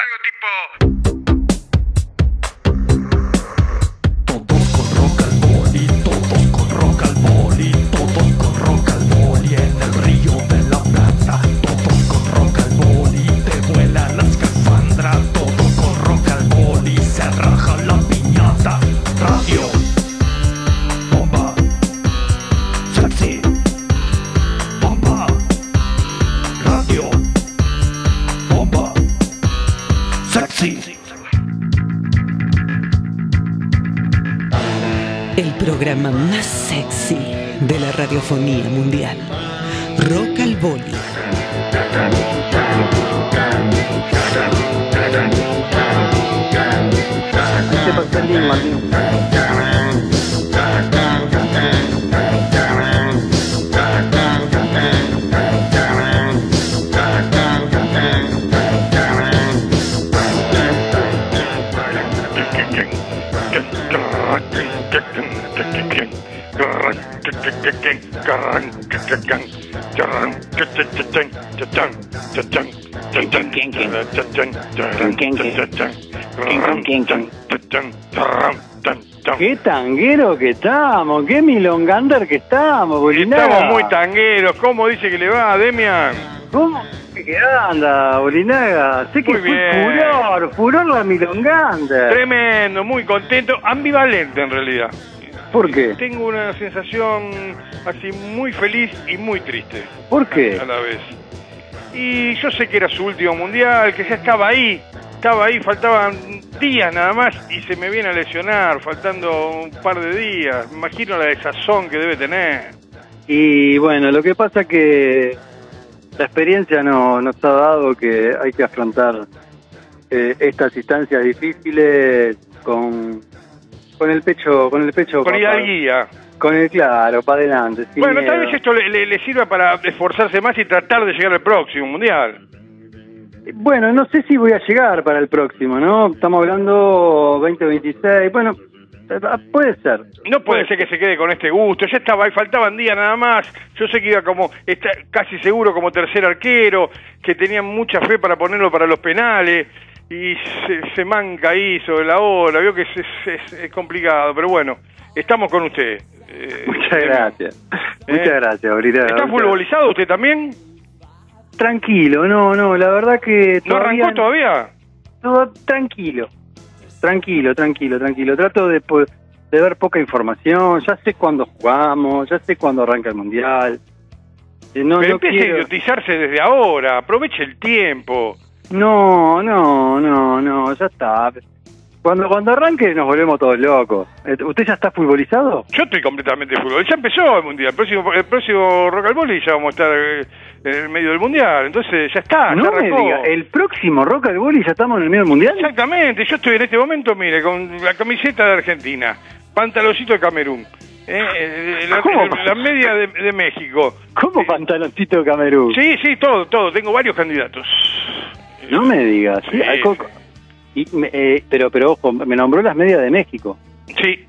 Algo tipo... mundial. Rock al Boli. Qué tanguero que estamos, qué milongander que estamos, Bolinaga. Estamos muy tangueros. ¿Cómo dice que le va, Demian? ¿Cómo? ¿Qué anda, Bolinaga? Sé que Muy fue bien. furor, furor la milongander. Tremendo, muy contento, ambivalente en realidad. ¿Por qué? Tengo una sensación así muy feliz y muy triste ¿Por qué? a la vez. Y yo sé que era su último mundial, que ya estaba ahí, estaba ahí, faltaban días nada más y se me viene a lesionar, faltando un par de días. Me imagino la desazón que debe tener. Y bueno, lo que pasa que la experiencia no, nos ha dado que hay que afrontar eh, estas instancias difíciles con, con el pecho, con el pecho Con hidalguía. con el claro, para adelante. Bueno, tal vez esto le, le- le sirva para esforzarse más y tratar de llegar al próximo mundial. Bueno, no sé si voy a llegar para el próximo, ¿no? Estamos hablando 2026. Bueno, eh, puede ser. No puede ser que se quede con este gusto. Ya estaba ahí, faltaban días nada más. Yo sé que iba como, está casi seguro como tercer arquero, que tenían mucha fe para ponerlo para los penales. Y se, se manca ahí sobre la hora. Veo que es, es- complicado, pero bueno, estamos con usted. Eh, Muchas eh, gracias. ¿Eh? Muchas gracias, Bolinaga. ¿Está Muchas- futbolizado usted también? Tranquilo, no, no, la verdad que ¿No arrancó todavía? No, tranquilo, tranquilo, tranquilo, tranquilo. Trato de, de ver poca información. Ya sé cuándo jugamos, ya sé cuándo arranca el mundial. Eh, no, pero no empiece a idiotizarse desde ahora. Aproveche el tiempo. No, no, no, no, ya está. Cuando cuando arranque nos volvemos todos locos. Eh, ¿Usted ya está futbolizado? Yo estoy completamente fútbol. Ya empezó el mundial. El próximo, el próximo Rock al Volley ya vamos a estar eh, en el medio del mundial. Entonces ya está. ya no me arrancó. diga, el próximo Rock al Boli ya estamos en el medio del mundial. Exactamente. Yo estoy en este momento, mire, con la camiseta de Argentina, pantaloncito de Camerún, eh, eh, la, ¿Cómo? la media de, de México. ¿Cómo pantaloncito de Camerún? Sí, sí, todo, todo. Tengo varios candidatos. No me digas. Sí, y eh, pero, pero ojo, me nombró las medias de México. Sí.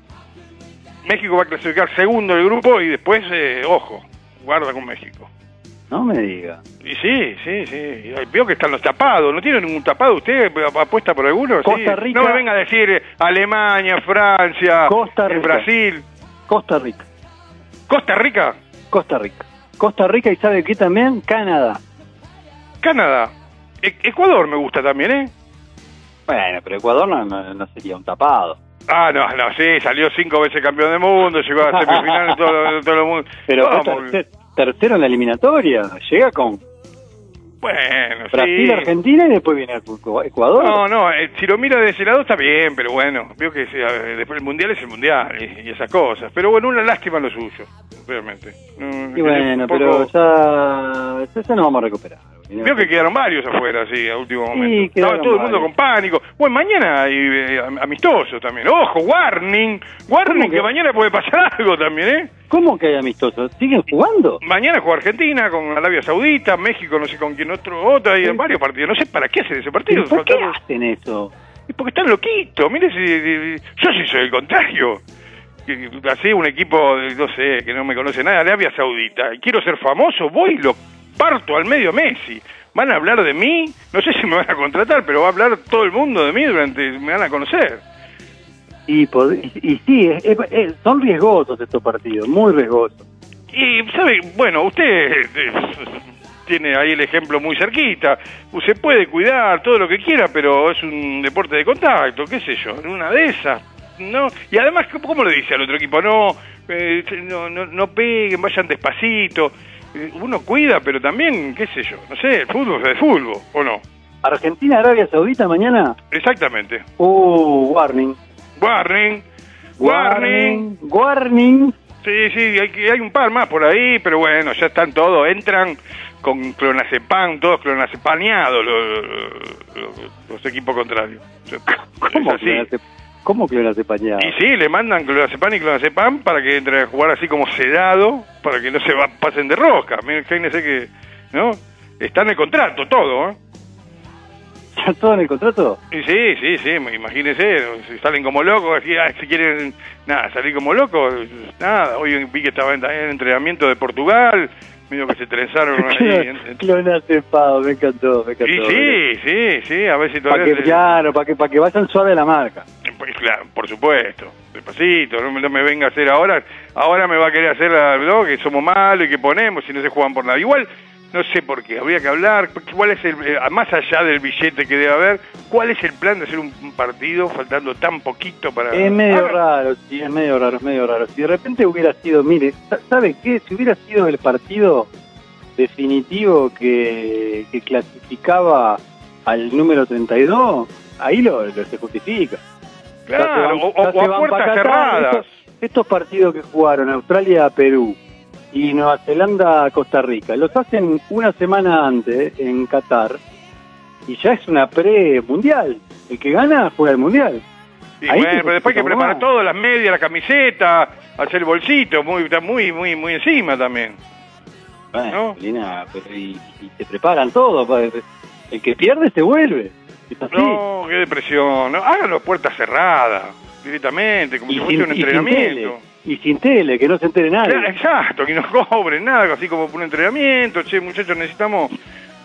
México va a clasificar segundo del grupo y después, eh, ojo, guarda con México. No me diga. Y sí, sí, sí. Veo que están los tapados. ¿No tiene ningún tapado usted? ¿Apuesta por alguno? Sí. Costa Rica. No me venga a decir eh, Alemania, Francia, Costa eh, Rica. Brasil. Costa Rica. Costa Rica, Costa Rica. Costa Rica y sabe qué también, Canadá. Canadá. E- Ecuador me gusta también, ¿eh? Bueno, pero Ecuador no, no- no sería un tapado. Ah, no, no, sí, salió cinco veces campeón del mundo, llegó a semifinales todo, todo el mundo. Pero Vamos, tercer- tercero en la eliminatoria. Llega con Bueno, Brasil, sí. Argentina y después viene Ecuador. No, no, eh, si lo mira de ese lado está bien, pero bueno, veo que eh, después el mundial es el mundial y, y esas cosas. Pero bueno, una lástima lo suyo, realmente. Y bueno, poco- pero ya, ya, ya nos vamos a recuperar. Veo que quedaron varios afuera, sí, a último momento. Estaba quedaron todo el mundo varios. con pánico. Bueno, mañana hay eh, am- amistosos también. Ojo, warning, warning, ¿Cómo que? que? mañana puede pasar algo también, ¿eh? ¿Cómo que hay amistosos? ¿Siguen jugando? Mañana juega Argentina con Arabia Saudita, México, no sé con quién otro, otro, hay Sí. varios partidos. No sé para qué hacen ese partido. ¿Por qué hacen eso? Y porque están loquitos, mire si, yo sí soy el contrario. Así un equipo, no sé, que no me conoce nada, Arabia Saudita, quiero ser famoso, voy y lo parto al medio Messi. van a hablar de mí, no sé si me van a contratar, pero va a hablar todo el mundo de mí durante, me van a conocer. Y, sí, es- son riesgosos estos partidos, muy riesgosos. Y, ¿sabe? Bueno, usted eh, tiene ahí el ejemplo muy cerquita. Se puede cuidar todo lo que quiera, pero es un deporte de contacto, qué sé yo, en una de esas. ¿no? Y además, ¿cómo- ¿cómo le dice al otro equipo? No, eh, no, no, no peguen, vayan despacito. Eh, Uno cuida, pero también, qué sé yo, no sé, el fútbol es de fútbol, ¿o no? Argentina, Arabia Saudita mañana. Exactamente. Uh, warning. Warning, warning. Warning. Sí, sí, hay, un par más por ahí, pero bueno, ya están todos, entran con clonazepam, todos clonazepaneados los, los- los equipos contrarios. ¿Cómo Es así. ¿Cómo clonacepañado? Y sí, le mandan clonazepam y clonazepam para que entren a jugar así como sedado, para que no se va- pasen de rosca. Imagínense que, ¿no? Está en el contrato todo, ¿eh? ¿Ya todo en el contrato? Y sí, sí, sí, imagínense, si salen como locos, si, ah, si quieren, nada, salir como locos, nada, hoy vi que estaba en, en entrenamiento de Portugal, medio que se trenzaron ahí. Clonacepado, me encantó, me encantó. y sí, sí, sí, a ver si Para todavía... que, se- claro, para que, para que vayan suave la marca. Pues claro, por supuesto, despacito, no me, no me venga a hacer ahora, ahora me va a querer hacer ¿no? que somos malos y que ponemos y no se juegan por nada. Igual, no sé por qué, habría que hablar, cuál es el, eh, más allá del billete que debe haber, cuál es el plan de hacer un, partido faltando tan poquito para... Es medio raro, sí, es medio raro, es medio raro. Si de repente hubiera sido, mire, sa- ¿sabe qué? Si hubiera sido el partido definitivo que, que clasificaba al número 32, ahí lo, lo se justifica. Claro, van- o, o- a puertas cerradas. Estos, estos partidos que jugaron Australia-Perú y Nueva Zelanda-Costa Rica, los hacen una semana antes en Qatar y ya es una pre-mundial. El que gana juega el mundial. Y Ahí bueno, pero después hay que preparar todo, las medias, la camiseta, hacer el bolsito, muy, muy, muy, muy encima también. Bueno, ¿No? Lina, y, y se preparan todo. El que pierde se vuelve. No, qué depresión. No, háganlo puertas cerradas, directamente, como y, si sin, fuese un y sin tele. entrenamiento. Y sin tele, que no se entere nadie. Claro, exacto, que no cobren nada, así como un entrenamiento. Che, muchachos, necesitamos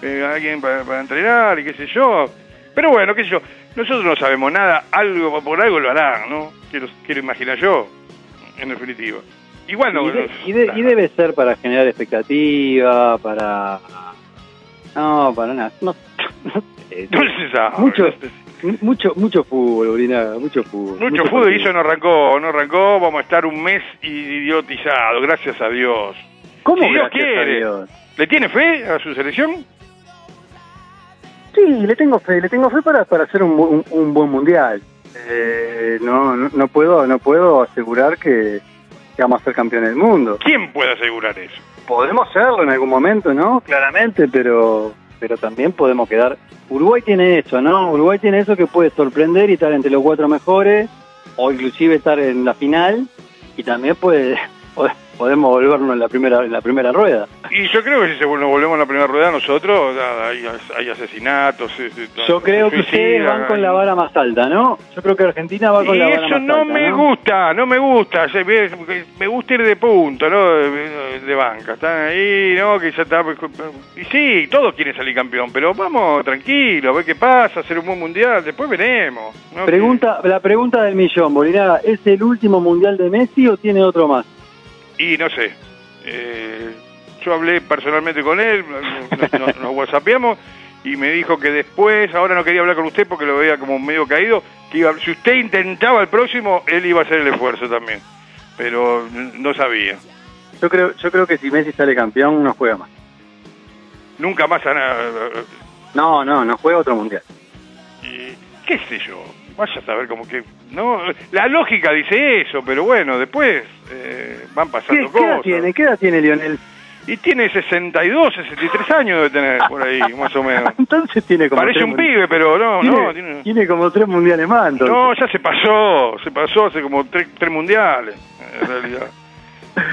eh, a alguien para, para entrenar y qué sé yo. Pero bueno, qué sé yo, nosotros no sabemos nada, algo por algo lo harán, ¿no? Quiero, quiero imaginar yo, en definitiva. Igual no. y, de- y de- y debe ser para generar expectativa, para... No, para nada. No, no se sabe. Mucho, mucho, mucho fútbol, Urina, mucho fútbol. Mucho fútbol y eso no arrancó, no arrancó, vamos a estar un mes idiotizado, gracias a Dios. ¿Cómo Si Dios quiere. Dios? ¿Le tiene fe a su selección? Sí, le tengo fe, le tengo fe para, para hacer un, un, un buen mundial. Eh, no, no, no puedo, no puedo asegurar que, que vamos a ser campeones del mundo. ¿Quién puede asegurar eso? Podemos serlo en algún momento, ¿no? Claramente, pero, pero también podemos quedar. Uruguay tiene eso, ¿no? Uruguay tiene eso que puede sorprender y estar entre los cuatro mejores, o inclusive estar en la final, y también puede podemos volvernos en la primera en la primera rueda. Y yo creo que si nos volvemos a la primera rueda nosotros, hay, hay asesinatos. Yo creo que ustedes van con la vara más alta, ¿no? Yo creo que Argentina va con y la vara eso más no alta. me ¿no? gusta, no me gusta. Me gusta ir de punto, ¿no? De, de banca. Están ahí, ¿no? Que ya está. Y sí, todos quieren salir campeón, pero vamos tranquilo, a ver qué pasa, hacer un buen mundial, después veremos. ¿no? Pregunta, la pregunta del millón, Bolina, ¿es el último mundial de Messi o tiene otro más? Y no sé. eh, yo hablé personalmente con él, nos, nos- whatsappeamos y me dijo que después, ahora no quería hablar con usted porque lo veía como medio caído, que iba- si usted intentaba el próximo, él iba a hacer el esfuerzo también. Pero no sabía. Yo creo, yo creo que si Messi sale campeón no juega más. Nunca más a nada. No, no, no juega otro mundial. Y, ¿Qué sé yo? Vaya a saber como que... no La lógica dice eso, pero bueno, después eh, van ¿Qué, pasando qué edad cosas. tiene? ¿Qué edad tiene Lionel? Y tiene 62, 63 años debe tener por ahí, más o menos. Entonces tiene como Parece un pibe, pero no, tiene, no. Tiene... tiene como tres mundiales más. entonces. No, ya se pasó, se pasó hace como tres, tres mundiales, en realidad.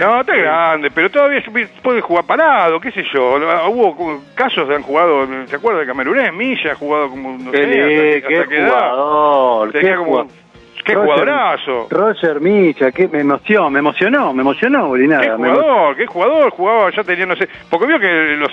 No, está grande, pero todavía puede jugar parado, qué sé yo. Hubo casos de han jugado, ¿se acuerda de Camerunés? Milla ha jugado como, no qué, sé, hasta, qué hasta jugador, Tenía qué como jugador. Qué Roger- jugadorazo. Roger Micha, qué me emocionó, me emocionó, me emocionó, Qué me emo- jugador, qué jugador, jugaba, ya tenía, no sé, porque vio que los,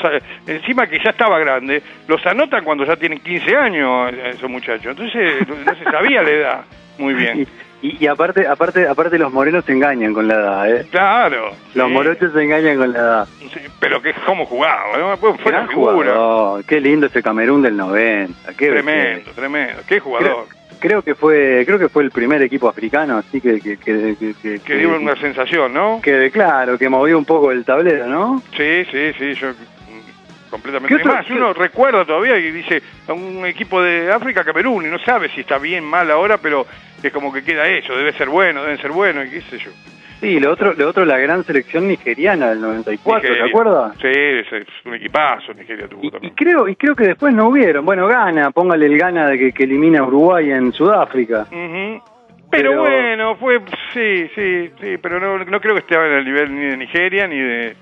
encima que ya estaba grande, los anotan cuando ya tienen 15 años eh, esos muchachos, entonces no se sabía la edad muy bien. Y, y, aparte, aparte, aparte los morenos se engañan con la edad, ¿eh? Claro. Los sí, morochos se engañan con la edad. sí, pero que cómo jugaba, ¿no? Fue una figura. jugador, qué lindo ese Camerún del 90. Qué Tremendo, tremendo. Qué jugador. Creo, creo que fue, creo que fue el primer equipo africano, así que que que, que, que- Que dio una sensación, ¿no? que, claro, que movió un poco el tablero, ¿no? Sí, sí, sí, yo completamente. ¿Qué otro- qué- uno recuerda todavía y dice a un equipo de África, Camerún, y no sabe si está bien, mal ahora, pero es como que queda eso, debe ser bueno, deben ser buenos, y qué sé yo. Sí, lo otro, lo otro la gran selección nigeriana del 94, Nigeria. ¿te acuerdas? Sí, es, un equipazo Nigeria tuvo Y, y también. creo y creo que después no hubieron. Bueno, gana, póngale el gana de que, que elimina a Uruguay en Sudáfrica. Ujú. Pero, Pero- bueno, fue, sí, sí, sí, pero no, no creo que esté en el nivel ni de Nigeria ni de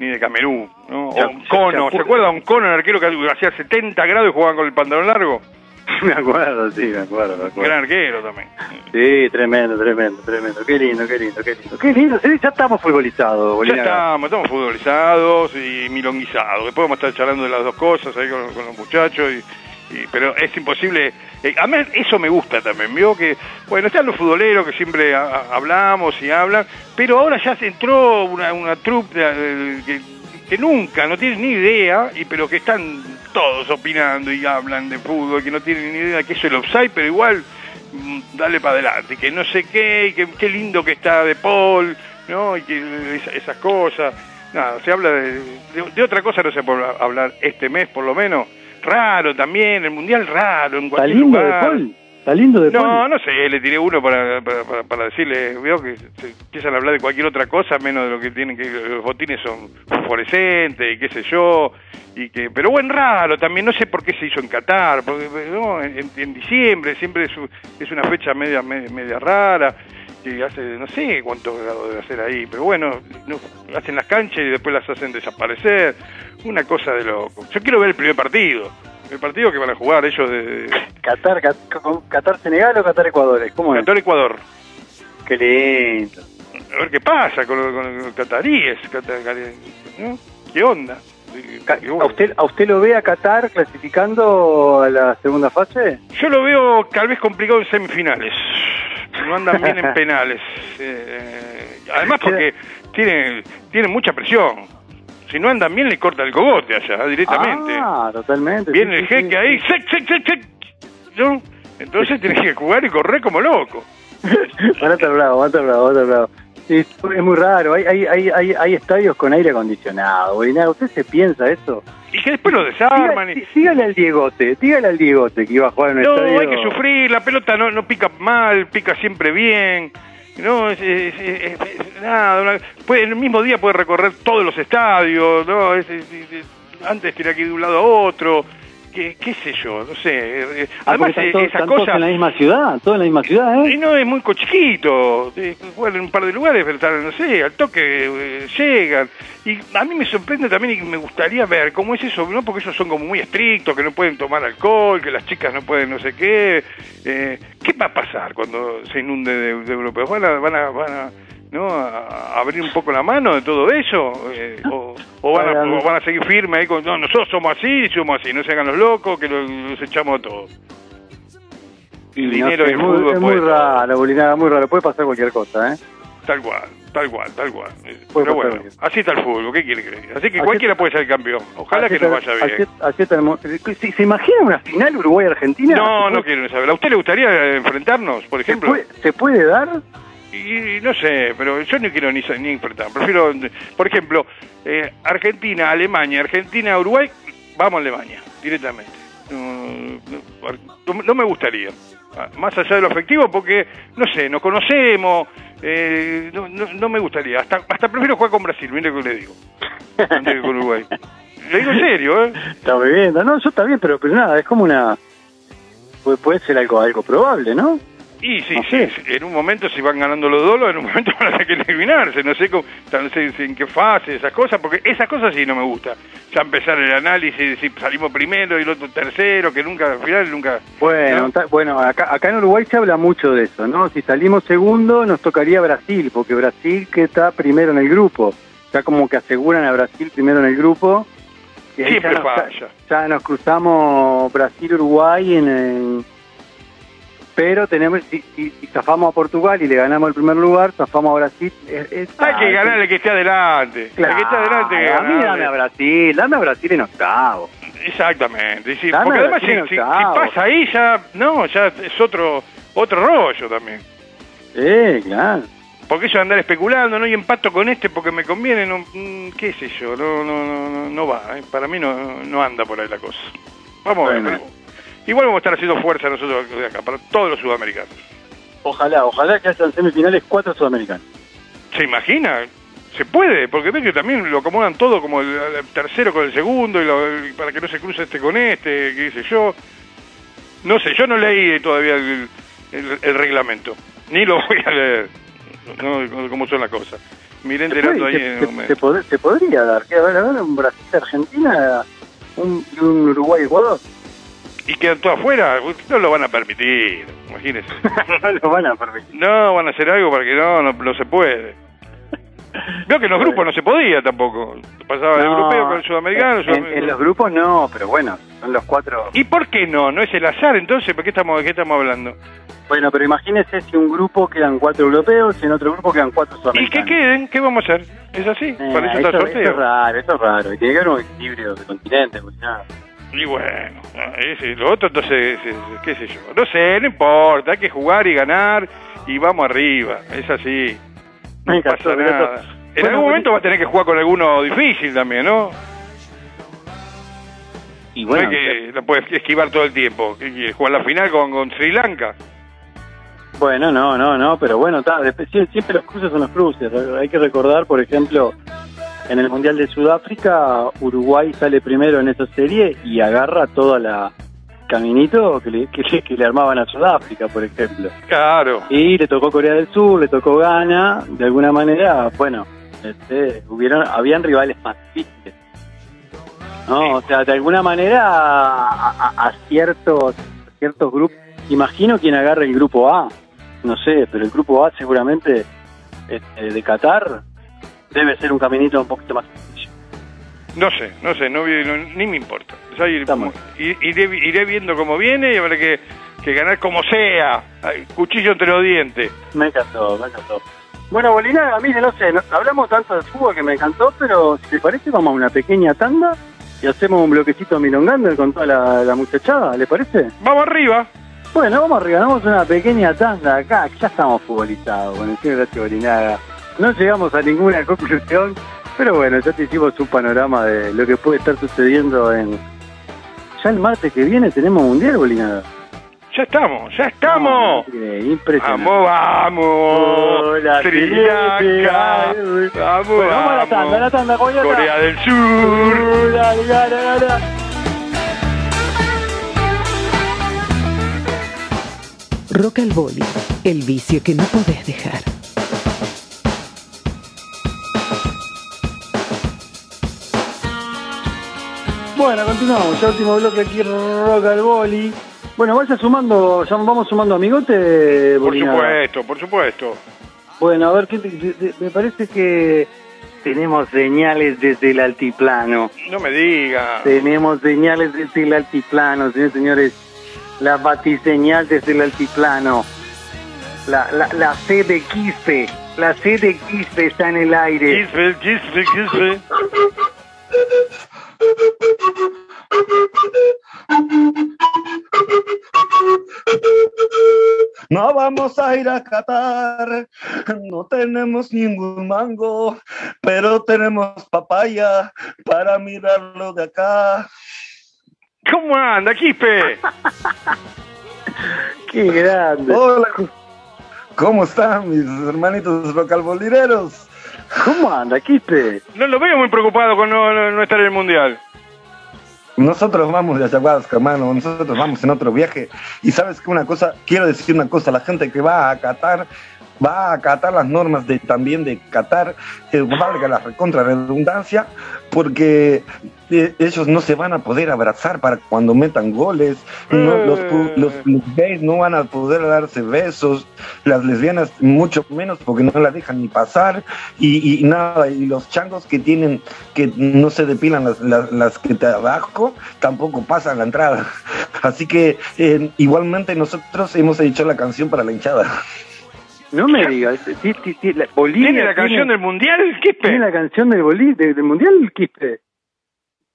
ni de Camerún, ¿no? Ya- O un cono, ya- ¿se acuerda un cono, el arquero que hacía 70 grados y jugaba con el pantalón largo? me acuerdo, sí, me acuerdo, me acuerdo. Gran arquero también. Sí, tremendo, tremendo, tremendo. Qué lindo, qué lindo, qué lindo. Qué lindo, ya estamos futbolizados, Ya Bolinaga. estamos, estamos futbolizados y milonguizados. Después vamos a estar charlando de las dos cosas ahí con, con los muchachos. Y, y- pero es imposible. Eh, a mí eso me gusta también. Veo que, bueno, están los futboleros que siempre ha- ha- hablamos y hablan, pero ahora ya se entró una, una troupe de- de- que, nunca, no tienen ni idea, y pero que están todos opinando y hablan de fútbol, que no tienen ni idea que es el offside, pero igual mm, dale para adelante, que no sé qué, y que qué lindo que está de Paul, ¿no? Y que esa- esas cosas. Nada, se habla de, de, de otra cosa, no se puede hablar este mes por lo menos. Raro también, el mundial raro en Está cualquier lindo de. Paul. Está lindo de No, Paul. no sé, le tiré uno para, para, para, para decirle, veo que se empiezan a hablar de cualquier otra cosa menos de lo que tienen que los botines son fluorescentes y qué sé yo, y que pero bueno, raro también, no sé por qué se hizo en Qatar, porque no, en, en diciembre siempre es, es una fecha media, media media rara que hace no sé cuántos grados debe hacer ahí, pero bueno, no, hacen las canchas y después las hacen desaparecer, una cosa de loco. Yo quiero ver el primer partido. El partido que van a jugar ellos de Qatar, Qatar, Senegal o Qatar Ecuador, ¿cómo es? Qatar Ecuador. Qué lindo. a ver qué pasa con, con los cataríes, cata- ¿no? ¿Qué onda? ¿A usted, ¿A usted lo ve a Qatar clasificando a la segunda fase? Yo lo veo tal vez complicado en semifinales. No andan bien en penales. Eh, además porque tiene, tiene mucha presión. Si no andan bien le corta el cogote allá directamente. Ah, totalmente. Viene sí, el sí, jeque sí. ahí, ¡sec, sec, sec, sec! ¿no? Entonces tienes que jugar y correr como loco. Van a estar bravo, van a estar bravo, van a estar bravo. Sí, es muy raro, hay, hay, hay, estadios con aire acondicionado, Bolinaga. ¿Usted se piensa eso? Y que después lo desarman. Diga- y- dígale al Diegote, dígale al Diegote que iba a jugar en un No, estadio. hay que sufrir, la pelota no, no pica mal, pica siempre bien. No, es, es- es- es- nada, una- puede, en el mismo día puede recorrer todos los estadios, no, Es- es- es- antes tiene que ir de un lado a otro, qué, qué sé yo, no sé. eh, Ah, Además, porque están eh, esas cosas... en la misma ciudad, todos en la misma ciudad, Y ¿eh? no, es muy cochiquito, eh, juegan en un par de lugares, pero están, no sé, al toque eh, llegan. Y a mí me sorprende también y me gustaría ver cómo es eso, ¿no? Porque ellos son como muy estrictos, que no pueden tomar alcohol, que las chicas no pueden no sé qué. Eh, ¿Qué va a pasar cuando se inunde de, de europeos? ¿Van a, van a, van a, ¿no? a abrir un poco la mano de todo eso? Eh, o, o van a, o van a seguir firmes ahí con, no, nosotros somos así, somos así, no se hagan los locos, que los, los echamos a todos. El no dinero sé, el es muy, es muy raro, Bolinaga, muy raro. Puede pasar cualquier cosa, ¿eh? Tal cual, tal cual, tal cual. Eh, Puede Pero bueno, bien. así está el fútbol, ¿qué quiere diga? Así que Así- cualquiera puede ser campeón. Ojalá que nos vaya bien. así- así está el ¿Se, se imagina una final Uruguay-Argentina? No, ¿Se no quiero saber. ¿A usted le gustaría enfrentarnos, por ¿Se ejemplo? puede, ¿Se puede dar? Y, no sé, pero yo no quiero ni, ni enfrentar. Prefiero, por ejemplo, eh, Argentina, Alemania, Argentina, Uruguay, vamos a Alemania, directamente. No, me gustaría. Ah, Más allá de lo afectivo, porque, no sé, nos conocemos, eh, no, no, me gustaría. Hasta, hasta prefiero jugar con Brasil, mire lo que le digo, con Uruguay. Le digo en serio, ¿eh? Está bien, no, eso está bien, pero, pero nada, es como una... Puede, puede ser algo, algo probable, ¿no? Y sí, sí, en un momento si van ganando los dolos, en un momento van a tener que eliminarse, no sé, cómo, no sé en qué fase, esas cosas, porque esas cosas sí no me gusta. Ya empezar el análisis, si salimos primero y el otro tercero, que nunca, al final nunca... Bueno, ¿no? ta- bueno acá, acá en Uruguay se habla mucho de eso, ¿no? Si salimos segundo nos tocaría Brasil, porque Brasil que está primero en el grupo. Ya como que aseguran a Brasil primero en el grupo. Y Siempre ya nos, falla. ya nos cruzamos Brasil-Uruguay en, en- Pero tenemos, si, si, si zafamos a Portugal y le ganamos el primer lugar, zafamos a Brasil. es- es- Hay que ganar el que esté adelante. Claro, el que esté adelante hay que a mí dame a Brasil, dame a Brasil en octavo. Exactamente, sí, porque además si, pasa ahí ya, no, ya es otro otro rollo también. Eh, claro. Porque eso de andar especulando, no y empato con este porque me conviene, no, mm, qué sé yo, no no no no, no va, eh. para mí no, no anda por ahí la cosa. Vamos a ver. Igual vamos a estar haciendo fuerza nosotros de acá, para todos los sudamericanos. Ojalá, ojalá que hayan semifinales cuatro sudamericanos. ¿Se imagina? Se puede, porque ves que también lo acomodan todo como el, el tercero con el segundo y lo- para que no se cruce este con este, qué sé yo. No sé, yo no leí todavía el, reglamento, ni lo voy a leer, no, cómo son las cosas. Miré enterando ahí se, en un mes. se pod- se podría dar, que a ver, a ver, un Brasil-Argentina un, un Uruguay-Ecuador. Y quedan todos afuera, no lo van a permitir, imagínense. no lo van a permitir. No, van a hacer algo para que no, no, no se puede. Veo que en los grupos no se podía tampoco. Pasaba el europeo con el sudamericano. En, sudamericano. en los grupos no, pero bueno, son los cuatro. ¿Y por qué no? ¿No es el azar entonces? ¿Por qué estamos, de qué estamos hablando? Bueno, pero imagínese si un grupo quedan cuatro europeos y en otro grupo quedan cuatro ¿Y sudamericanos. que queden? ¿Qué vamos a hacer? ¿Es así? Eh, Para eso está eso, eso sorteo. es raro, eso es raro. Y tiene que haber un equilibrio de continente, pues nada. Y bueno, ese, lo otro entonces, es- es- qué sé yo. No sé, no importa, hay que jugar y ganar y vamos arriba. Es así. No pasa nada. En Bueno, algún momento va a tener que jugar con alguno difícil también, ¿no? Y bueno, no hay que, no puedes esquivar todo el tiempo. ¿Jugar la final con, con Sri Lanka? Bueno, no, no, no, pero bueno, ta, siempre los cruces son los cruces. Hay que recordar, por ejemplo, en el Mundial de Sudáfrica, Uruguay sale primero en esa serie y agarra toda la caminito que le, que, le- que le armaban a Sudáfrica, por ejemplo. Claro. Y le tocó Corea del Sur, le tocó Ghana, de alguna manera, bueno, este, hubieron, habían rivales más difíciles. No, o sea, de alguna manera a, a- a ciertos, a ciertos grupos, imagino quien agarre el grupo A, no sé, pero el grupo A seguramente este, de Qatar debe ser un caminito un poquito más sencillo. No sé, no sé, no, no- ni me importa. Ya ir- iré, iré viendo cómo viene y habrá que, que ganar como sea. Cuchillo entre los dientes. Me encantó, me encantó. Bueno, Bolinaga, mire, no sé, no- hablamos tanto de fútbol que me encantó, pero si te parece vamos a una pequeña tanda y hacemos un bloquecito milongando con toda la, la muchachada, ¿le parece? Vamos arriba. Bueno, vamos arriba, damos una pequeña tanda acá, ya estamos futbolizados con el señor Bolinaga. No llegamos a ninguna conclusión, pero bueno, ya te hicimos un panorama de lo que puede estar sucediendo en... Ya el martes que viene tenemos Mundial, Bolinaga. Ya estamos, ya estamos. Increíble, Impresionante. Vamos, vamos. Hola, Sri. Lanka. Vamos, Bueno, vamos a la tanda, a la tanda, Coyote. Corea del Sur. Dale, dale, dale. Rock al Boli, el vicio que no podés dejar. Bueno, continuamos. Ya último bloque aquí, Rock al Boli. Bueno, vaya sumando, ya vamos sumando amigote, Por supuesto, por supuesto. Bueno, a ver, ¿qué te- te- te- me parece que tenemos señales desde el altiplano. No me diga. Tenemos señales desde el altiplano, señores, señores. La batiseñal desde el altiplano. La, la, la C de Quispe. La C de Quispe está en el aire. Gisbel, Gisbel, Gisbel. No vamos a ir a Qatar, no tenemos ningún mango, pero tenemos papaya para mirarlo de acá. ¿Cómo anda, Quispe? Qué grande. Hola, ¿cómo están mis hermanitos rocalbolireros? ¿Cómo anda, Quispe? No lo veo muy preocupado con no, no- no estar en el Mundial. nosotros vamos de ayahuasca, mano, nosotros vamos en otro viaje. Y sabes que una cosa, quiero decir una cosa, la gente que va a Qatar va a acatar las normas de también de Qatar, que valga la recontra redundancia, porque eh, ellos no se van a poder abrazar para cuando metan goles, no, los, pu- los, los gays no van a poder darse besos, las lesbianas mucho menos porque no la dejan ni pasar, y, y nada, y los changos que tienen, que no se depilan las, las, las que te abajo, tampoco pasan la entrada. Así que eh, igualmente nosotros hemos hecho la canción para la hinchada. No me digas. Sí, sí, sí, la- Bolivia ¿Tiene la canción del Mundial, Quispe? ¿Tiene la canción del, Bolí- de- del Mundial, Quispe?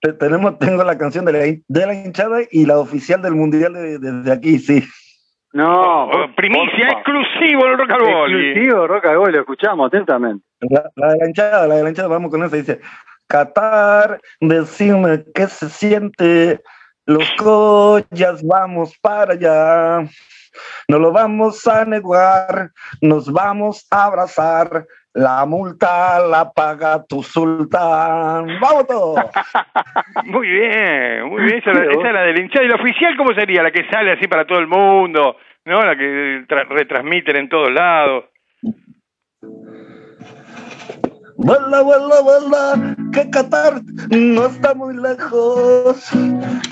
Te- Tenemos, tengo la canción de la, de la hinchada y la oficial del mundial de- de- desde aquí, sí. No. Oh, primicia porfa. exclusivo del Rock al Boli. Exclusivo, Roca Gol, lo escuchamos atentamente. La, la de la hinchada, la de la hinchada, vamos con esa. Dice, Qatar, decime qué se siente, los collas vamos para allá. No lo vamos a negar, nos vamos a abrazar. La multa la paga tu sultán. ¡Vamos todos! Muy bien, muy bien. Esa, es la- del hinchada. ¿Y la oficial cómo sería? La que sale así para todo el mundo, ¿no? La que tra- retransmiten en todos lados. Vuela, vuela, vuela, que Qatar no está muy lejos.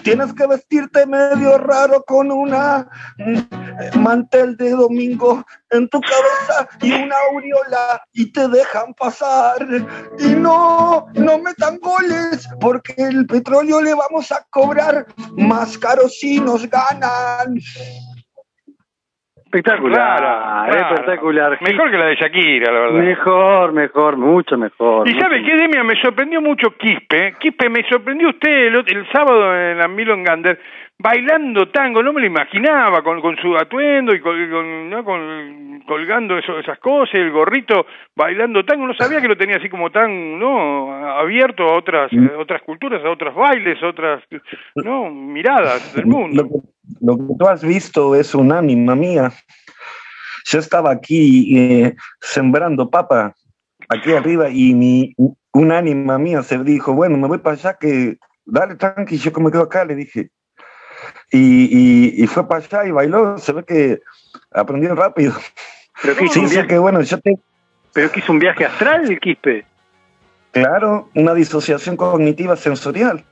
Tienes que vestirte medio raro con una mm, mantel de domingo en tu cabeza y una aureola y te dejan pasar. Y no, no metan goles porque el petróleo le vamos a cobrar más caro si nos ganan. Espectacular, Rara, rara. espectacular. Mejor que la de Shakira, la verdad. Mejor, mejor, mucho mejor. Y mucho sabe qué, Demian, me sorprendió mucho Quispe. Quispe, me sorprendió usted el, el sábado en la Milon Gander bailando tango, no me lo imaginaba, con, con su atuendo y con, con- ¿no? con- colgando eso- esas cosas, el gorrito bailando tango, no sabía que lo tenía así como tan no abierto a otras a otras culturas, a otros bailes, a otras no miradas del mundo. Que, lo que tú has visto es un ánima mía. Yo estaba aquí eh, sembrando papa, aquí arriba, y mi, un ánima mía se dijo, bueno, me voy para allá, que dale tranqui, yo como quedo acá, le dije. Y, y, y fue para allá y bailó, se ve que aprendió rápido. Pero que hizo Sí, un viaje, que bueno, yo te, pero que hizo un viaje astral el Quispe. claro, una disociación cognitiva sensorial.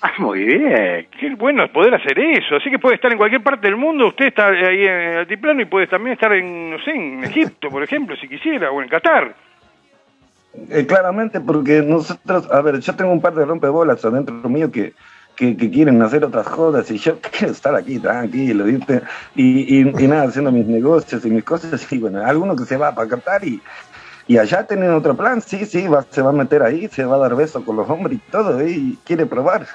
Ah, muy bien. Qué bueno poder hacer eso. Así que puede estar en cualquier parte del mundo. Usted está ahí en el altiplano y puede también estar en, no sé, en Egipto, por ejemplo, si quisiera, o en Qatar. Eh, claramente, porque nosotros, a ver, yo tengo un par de rompebolas adentro mío que, que, que quieren hacer otras jodas y yo quiero estar aquí tranquilo, ¿viste? Y, y, y nada, haciendo mis negocios y mis cosas. Y bueno, alguno que se va para Qatar y, y allá tienen otro plan, sí, sí, va, se va a meter ahí, se va a dar beso con los hombres y todo, ¿eh? y quiere probar.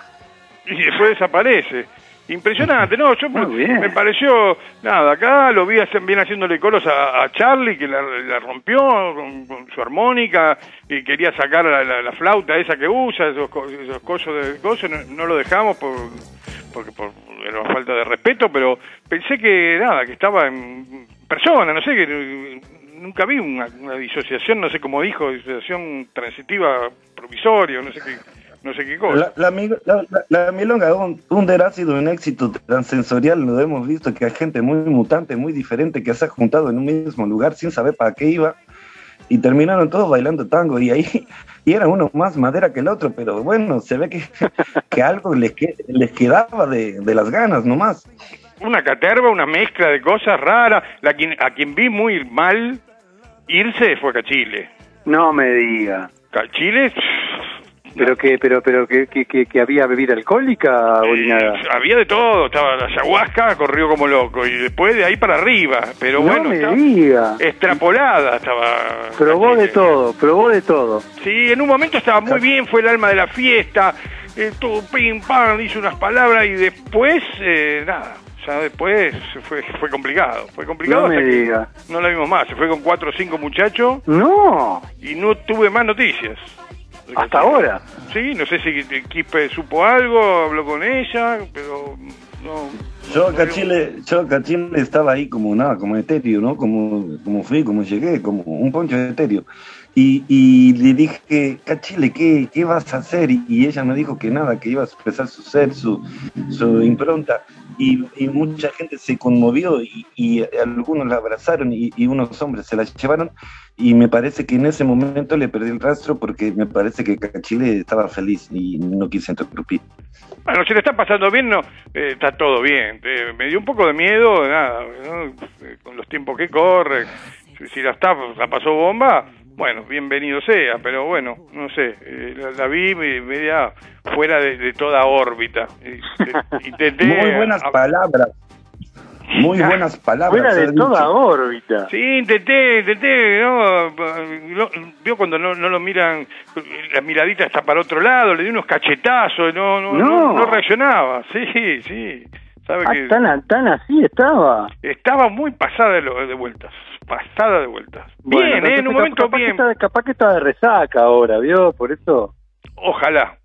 Y después desaparece. Impresionante, no, yo bien. me pareció, nada, acá lo vi bien haciéndole coros a, a Charlie, que la, la rompió con, con su armónica, y quería sacar la, la- la flauta esa que usa, esos, esos cosos de cosas, no, no lo dejamos por, porque por era una falta de respeto, pero pensé que nada, que estaba en persona, no sé, que nunca vi una, una disociación, no sé cómo dijo, disociación transitiva provisoria, no sé qué, no sé qué cosa. La, la, mi- la, la- milonga un- Under ha sido un éxito transensorial, lo hemos visto que hay gente muy mutante, muy diferente que se ha juntado en un mismo lugar sin saber para qué iba y terminaron todos bailando tango y ahí y era uno más madera que el otro, pero bueno, se ve que, que algo les, que- les quedaba de, de las ganas nomás. una caterva, una mezcla de cosas raras. La quien, a quien vi muy mal irse fue Cachile. No me diga. Cachile Pero que, pero, pero que, que, que, había bebida alcohólica, Bolinada. había de todo, estaba la ayahuasca, corrió como loco, y después de ahí para arriba, pero no bueno, me estaba diga. extrapolada estaba. Probó de todo, probó de todo. Sí, en un momento estaba muy bien, fue el alma de la fiesta, eh, todo pim pam, hizo unas palabras y después, eh, nada, ya después fue, fue complicado, fue complicado No me que diga. no la vimos más, se fue con cuatro o cinco muchachos No, y no tuve más noticias. Hasta ahora. Sí, no sé si Quispe supo algo, habló con ella, pero no. Yo no- acá Chile, yo acá Chile estaba ahí como nada, como etéreo, ¿no? Como, como fui, como llegué, como un poncho de etéreo. Y, y le dije, Cachile, ¿qué, ¿qué vas a hacer? Y, ella me dijo que nada, que iba a expresar su ser, su, impronta. Y, y mucha gente se conmovió y, y algunos la abrazaron y, unos hombres se la llevaron. Y me parece que en ese momento le perdí el rastro porque me parece que Cachile estaba feliz y no quise interrumpir. Bueno, si le está pasando bien, no, eh, está todo bien. Eh, me dio un poco de miedo, nada. Eh, con los tiempos que corre. Si, si la, está, la pasó bomba, bueno, bienvenido sea, pero bueno, no sé, eh, la, la vi me- media fuera de, de toda órbita. Intenté. Muy buenas a- palabras. Muy buenas palabras. Fuera de toda dicho. órbita. Sí, intenté, intenté, ¿no? Vio cuando no, no lo miran, la miradita está para otro lado, le di unos cachetazos, no, no, no, No. no reaccionaba. Sí, sí. Sabe Ah, que tan, tan así estaba. estaba muy pasada de, lo- de vueltas, pasada de vueltas. Bueno, bien, ¿eh? en un momento capaz bien. Que está, capaz que está de resaca ahora, ¿vio? Por eso. Ojalá,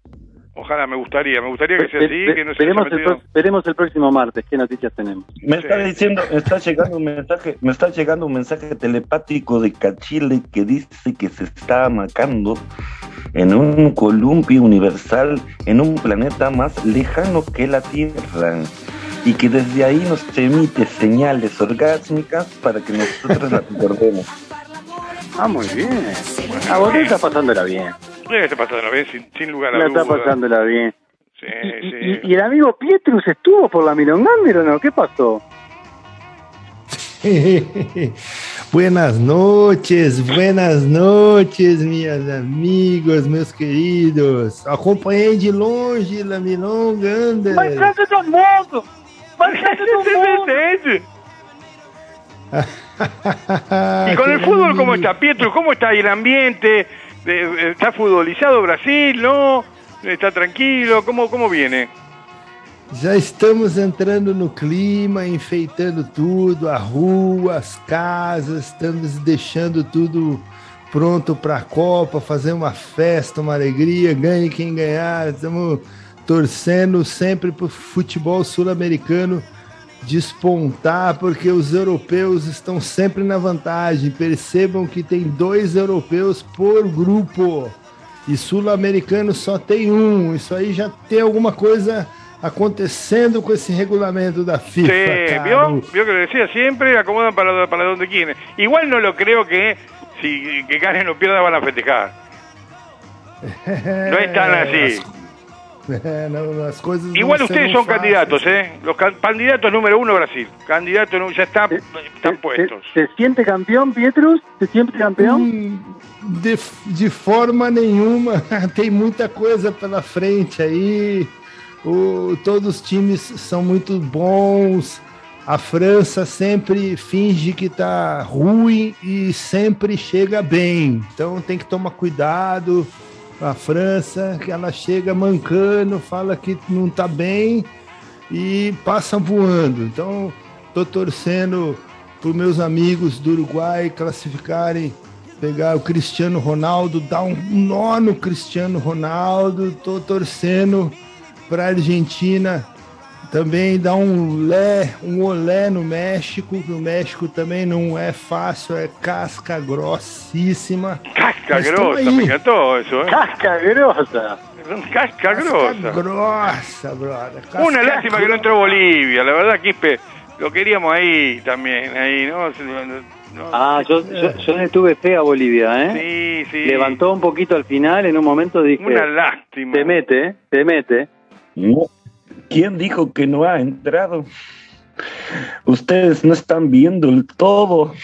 ojalá, me gustaría, me gustaría que sea así, Ve- que no se haya veremos, el, metido- pro- veremos el próximo martes qué noticias tenemos. Me está diciendo, me está llegando un mensaje, me está llegando un mensaje telepático de Cachile que dice que se está amacando en un columpio universal, en un planeta más lejano que la Tierra. Y que desde ahí nos emite señales orgásmicas para que nosotros la recordemos. Ah, muy bien. Ah, vos está pasándola bien. Debe estar pasando bien, sin, sin lugar a La está pasándola bien. Sí, Y, sí. y- y el amigo Pietrus estuvo por la Milongander o no? ¿Qué pasó? buenas noches, buenas noches, meus amigos, meus queridos. Acompanhei de longe la Milonga Under. todo mundo! ¡Vai todo mundo! Y con el fútbol, ¿cómo está? Pietro, ¿cómo está ahí el ambiente? De- ¿Está futbolizado Brasil? ¿No? ¿Está tranquilo? ¿Cómo, cómo viene? Já estamos entrando no clima, enfeitando tudo, a rua, as casas, estamos deixando tudo pronto para a Copa, fazer uma festa, uma alegria, ganhe quem ganhar. Estamos torcendo sempre para o futebol sul-americano despontar, porque os europeus estão sempre na vantagem. Percebam que tem dois europeus por grupo e sul-americano só tem um. Isso aí já tem alguma coisa acontecendo com esse regulamento da FIFA. Sí, caro. ¿vio? ¿Vio que lo decía siempre? Acomodan para, para donde quieren. Igual no lo creo que si que ganen o pierdan van a festejar. No es tan así. É, as coisas Igual não ustedes son candidatos, fáceis. ¿eh? Los can- candidatos número uno Brasil. Candidato ya está, están ¿Se, puestos. se- se siente campeón, Pietrus? ¿Se siente campeón? De, de forma nenhuma, tem muita coisa pela frente aí. O, todos os times são muito bons. A França sempre finge que tá ruim e sempre chega bem. Então tem que tomar cuidado. A França, que ela chega mancando, fala que não tá bem e passa voando. Então, tô torcendo para meus amigos do Uruguai classificarem, pegar o Cristiano Ronaldo, dar um nó no Cristiano Ronaldo. Tô torcendo para a Argentina também dar um lé, um olé no México, que o México também não é fácil, é casca grossíssima. Casca Mas grossa, aí. me encantó eso, ¿eh? ¡Casca grosa! Casca Casca grossa. grossa, brother. Casca Una lástima que no entró Bolivia, la verdad, Quispe, lo queríamos ahí también, ahí, ¿no? No, Ah, yo, yo, yo le tuve fe a Bolivia, ¿eh? sí, sí. Levantó un poquito al final, en un momento dije, Una lástima. te mete, te mete. No. ¿Quién dijo que no ha entrado? Ustedes no están viendo el todo.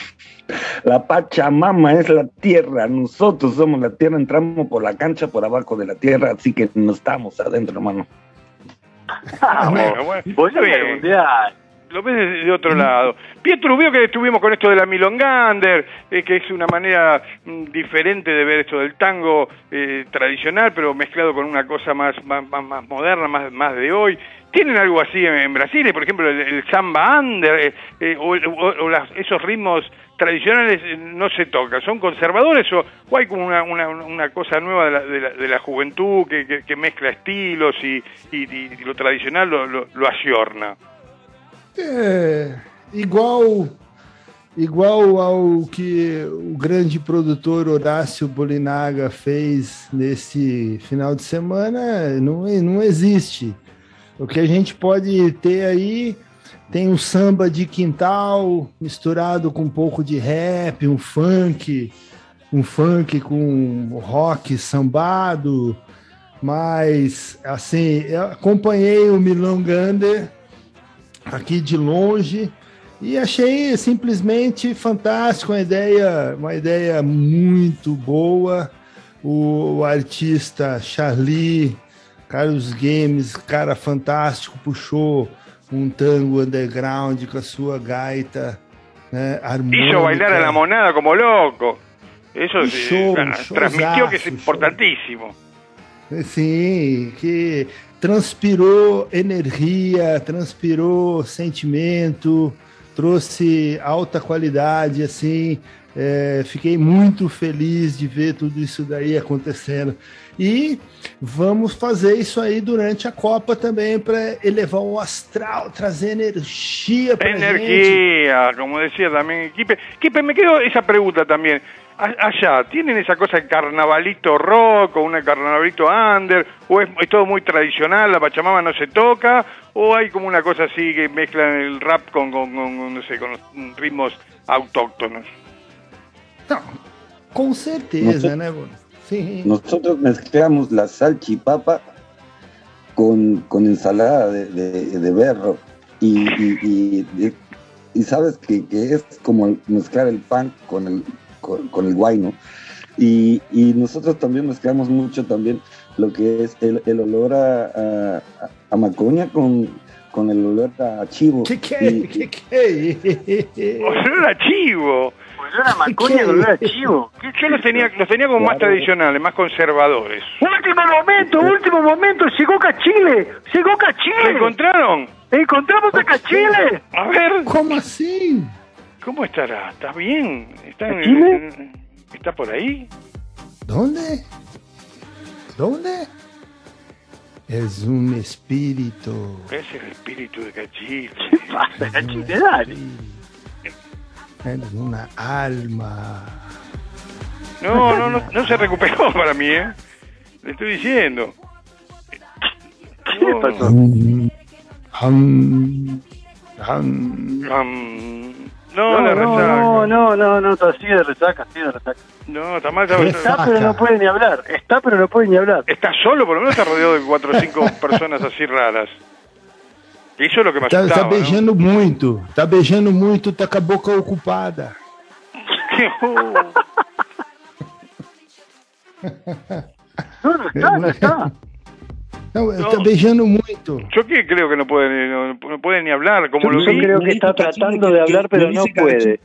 La Pachamama es la tierra, nosotros somos la tierra, entramos por la cancha por abajo de la tierra, así que no estamos adentro, hermano. Bueno, bueno, ya bien. Lo ves de, de otro lado. Pietro, vio que estuvimos con esto de la Milongander, eh, que es una manera mm, diferente de ver esto del tango eh, tradicional, pero mezclado con una cosa más, más, más, moderna, más, más de hoy. ¿Tienen algo así en, Brasil? Por ejemplo, el, samba under eh, eh, o, las- esos ritmos tradicionales eh, no se tocan. ¿Son conservadores o, o hay como una, una, una cosa nueva de la, de la, de la juventud que, que, mezcla estilos y, y- lo tradicional lo, lo, lo? É, igual igual ao que o grande produtor Horácio Bolinaga fez nesse final de semana, não, não existe. O que a gente pode ter aí tem um samba de quintal misturado com um pouco de rap, um funk, um funk com rock sambado, mas assim, eu acompanhei o Milão Gander aqui de longe e achei simplesmente fantástico, uma ideia, uma ideia muito boa. O, o artista Charlie Carlos Games, cara fantástico, puxou um tango underground com a sua gaita né, harmônica. Hizo bailar a la monada como. Eso Un sí, show, un transmitió que es showzazo, importantísimo. Sim, que transpirou energia, transpirou sentimento, trouxe alta qualidade, assim. é, fiquei muito feliz de ver tudo isso daí acontecendo. E vamos fazer isso aí durante a Copa também para elevar o astral, trazer energia para gente. Energía, como decía también Kipe. Kipe, me quedo esa pregunta también. Allá, ¿tienen esa cosa de carnavalito rock o un carnavalito under? ¿O es, es todo muy tradicional, la Pachamama no se toca? ¿O hay como una cosa así que mezclan el rap con, con, con, no sé, con los ritmos autóctonos? Não, com certeza, né, Bruno? Sim. Nosotros mezclamos la salchipapa con, con ensalada de, de- de berro y, y, y- y- y sabes que, que es como mezclar el pan con el, con, con el guayno. Y, y nosotros también mezclamos mucho también lo que es el, el olor a, a, a macoña con, con el olor a chivo. Que que é? Y- Que que é? ¡Olor a chivo! Olor a macoña con olor a chivo. Yo los tenía, los tenía como más tradicionales, más conservadores. Último momento, último momento, llegó Cachile, llegó ¿Lo Cachile. encontraron? Encontramos a Cachile. A ver, Como assim? ¿Cómo estará? ¿Está bien? ¿Está, en-. ¿Está por ahí? ¿Dónde? ¿Dónde? Es un espíritu. Es el espíritu de Cachile. ¿Qué pasa, Cachile? Dale. Es una alma. No, no, no, no se recuperó para mí, ¿eh? Le estoy diciendo. ¿Qué le pasó? Hum, hum. Um, no, No, la no, resaca. no, no, no, no, está así de resaca, así de resaca. No, está mal. Está, Está, pero no puede ni hablar. Está, pero no puede ni hablar. está solo, por lo menos está rodeado de cuatro o cinco personas así raras. Eso es lo que me Tá, tá ¿no? beijando muito. Tá beijando muito, tá com a boca ocupada. No está, no está. Beijando muito. Yo que creo que no puede, ni- no, no puede ni hablar, como Yo lo Yo vi. creo que está tratando de hablar, pero no puede.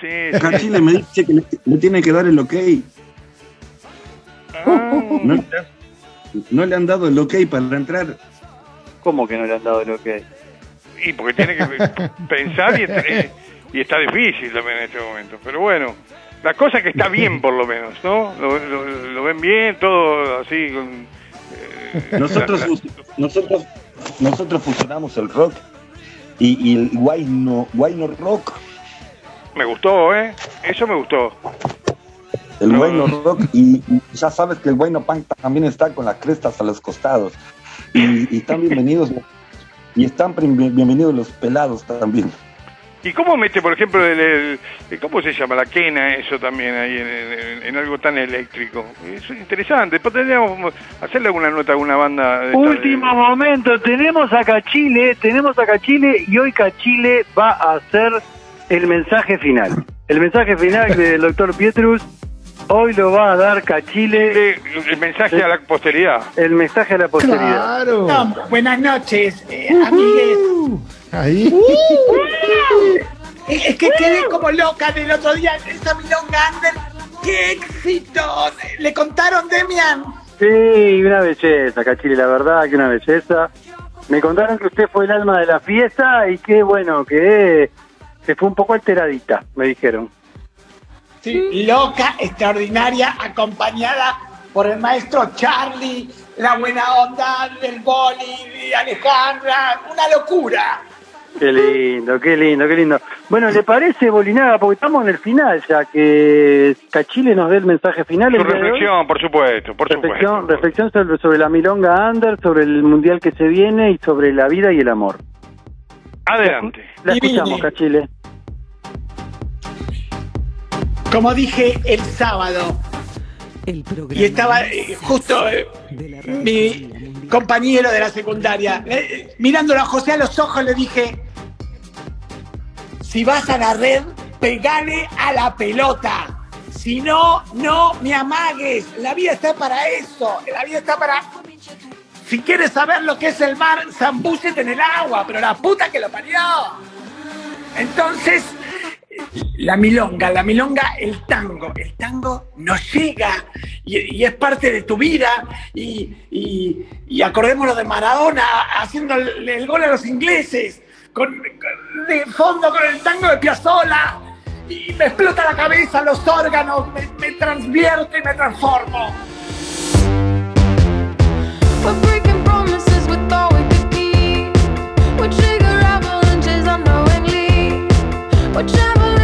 Sí, me dice que le, le tiene que dar el ok. Ah, No, no le han dado el ok para entrar. ¿Cómo que no le han dado lo que y porque tiene que pensar y, eh, y está difícil también en este momento. Pero bueno, la cosa es que está bien por lo menos, ¿no? Lo, lo- lo ven bien, todo así. Con, Nosotros, nosotros, nosotros fusionamos el rock y, y el guayno, guayno rock. me gustó, ¿eh? Eso me gustó. El No. guayno rock y ya sabes que el guayno punk también está con las crestas a los costados. Y, y están bienvenidos y están bien- bienvenidos los pelados también. ¿Y cómo mete, por ejemplo, el, el- el- cómo se llama la quena eso también ahí en, en- en algo tan eléctrico? Es interesante. Después tendríamos que hacerle alguna nota a alguna banda. de esta de- Último momento, tenemos a Cachile, tenemos a Cachile y hoy Cachile va a hacer el mensaje final. El mensaje final del doctor Pietrus, hoy lo va a dar Cachile, el mensaje a la posteridad. el mensaje a la posteridad. Claro. No, buenas noches, eh, amigues. Uh, aí. Es que quedé como loca del otro día en esa Milon Gander. ¡Qué éxito! ¿Le contaron, Demian? Sí, una belleza, Cachile, la verdad que una belleza. Me contaron que usted fue el alma de la fiesta y que bueno, que se fue un poco alteradita, me dijeron. Sí, loca, extraordinaria, acompañada por el maestro Charlie, la buena onda del boli, de Alejandra, una locura. Qué lindo, qué lindo, qué lindo. Bueno, ¿le parece, Bolinaga? Porque estamos en el final ya, que Cachile nos dé el mensaje final. Su reflexión, por supuesto, por Reflexión, supuesto. reflexión sobre, sobre la milonga under, sobre el mundial que se viene y sobre la vida y el amor. Adelante. La escuchamos, Cachile. Como dije el sábado, El programa y estaba eh, justo eh, mi compañero de la secundaria, eh, mirándolo a José a los ojos, le dije, si vas a la red, pegale a la pelota. Si no, no me amagues. La vida está para eso. La vida está para... Si quieres saber lo que es el mar, zambúcete en el agua, pero la puta que lo parió. Entonces, la milonga, la milonga, el tango. El tango nos llega y, y es parte de tu vida. Y, y- y acordémonos de Maradona haciendo el gol a los ingleses, con, de fondo con el tango de Piazzolla. Y me explota la cabeza, los órganos, me, me transvierto y me transformo. We're